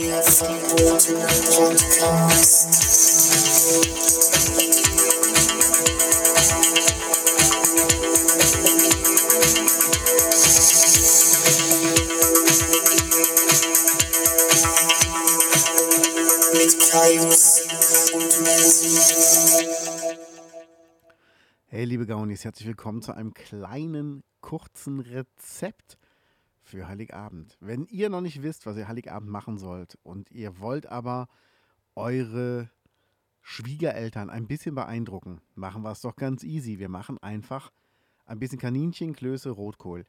Hey liebe Gaunis, herzlich willkommen zu einem kleinen, kurzen Rezept für Heiligabend. Wenn ihr noch nicht wisst, was ihr Heiligabend machen sollt und ihr wollt aber eure Schwiegereltern ein bisschen beeindrucken, machen wir es doch ganz easy. Wir machen einfach ein bisschen Kaninchen, Klöße, Rotkohl.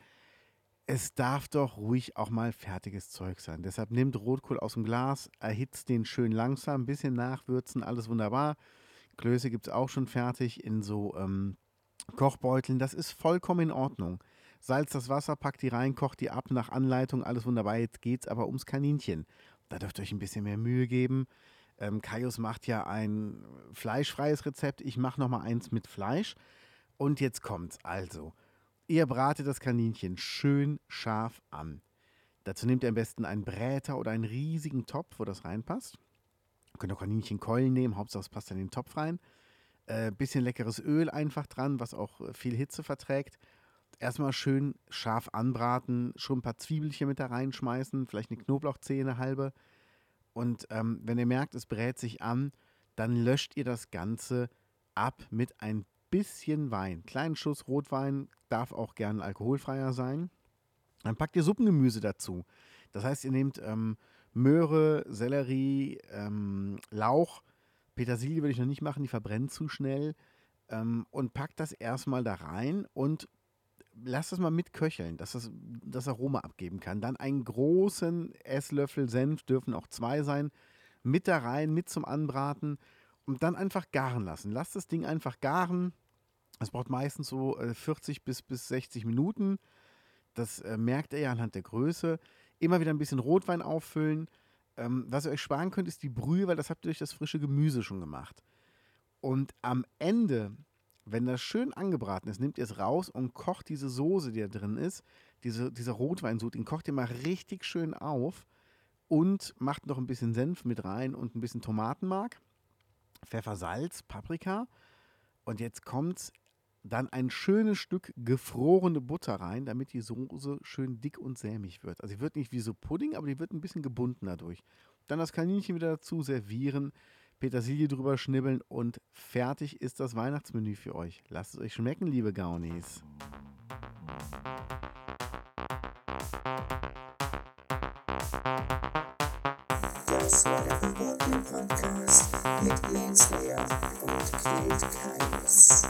Es darf doch ruhig auch mal fertiges Zeug sein. Deshalb nehmt Rotkohl aus dem Glas, erhitzt den schön langsam, ein bisschen nachwürzen, alles wunderbar. Klöße gibt es auch schon fertig in so ähm, Kochbeuteln. Das ist vollkommen in Ordnung. Salz das Wasser, packt die rein, kocht die ab nach Anleitung, alles wunderbar. Jetzt geht es aber ums Kaninchen. Da dürft ihr euch ein bisschen mehr Mühe geben. Ähm, Kaius macht ja ein fleischfreies Rezept. Ich mache nochmal eins mit Fleisch. Und jetzt kommt's. Also, ihr bratet das Kaninchen schön scharf an. Dazu nehmt ihr am besten einen Bräter oder einen riesigen Topf, wo das reinpasst. Könnt auch Kaninchenkeulen nehmen, Hauptsache es passt in den Topf rein. Äh, bisschen leckeres Öl einfach dran, was auch äh, viel Hitze verträgt. Erstmal schön scharf anbraten, schon ein paar Zwiebelchen mit da reinschmeißen, vielleicht eine Knoblauchzehe, eine halbe. Und ähm, wenn ihr merkt, es brät sich an, dann löscht ihr das Ganze ab mit ein bisschen Wein. Kleinen Schuss Rotwein, darf auch gern alkoholfreier sein. Dann packt ihr Suppengemüse dazu. Das heißt, ihr nehmt ähm, Möhre, Sellerie, ähm, Lauch, Petersilie würde ich noch nicht machen, die verbrennt zu schnell. Ähm, und packt das erstmal da rein und lasst es mal mitköcheln, dass das das Aroma abgeben kann. Dann einen großen Esslöffel Senf, dürfen auch zwei sein, mit da rein, mit zum Anbraten und dann einfach garen lassen. Lasst das Ding einfach garen. Es braucht meistens so äh, 40 bis, bis 60 Minuten. Das äh, merkt ihr ja anhand der Größe. Immer wieder ein bisschen Rotwein auffüllen. Ähm, was ihr euch sparen könnt, ist die Brühe, weil das habt ihr durch das frische Gemüse schon gemacht. Und am Ende, wenn das schön angebraten ist, nehmt ihr es raus und kocht diese Soße, die da drin ist, diese, dieser Rotweinsud, den kocht ihr mal richtig schön auf und macht noch ein bisschen Senf mit rein und ein bisschen Tomatenmark, Pfeffer, Salz, Paprika. Und jetzt kommt dann ein schönes Stück gefrorene Butter rein, damit die Soße schön dick und sämig wird. Also die wird nicht wie so Pudding, aber die wird ein bisschen gebunden dadurch. Dann das Kaninchen wieder dazu servieren, Petersilie drüber schnibbeln und fertig ist das Weihnachtsmenü für euch. Lasst es euch schmecken, liebe Gaunis. Das war der Geborgen Podcast mit Lance Leer und Kate Kaius.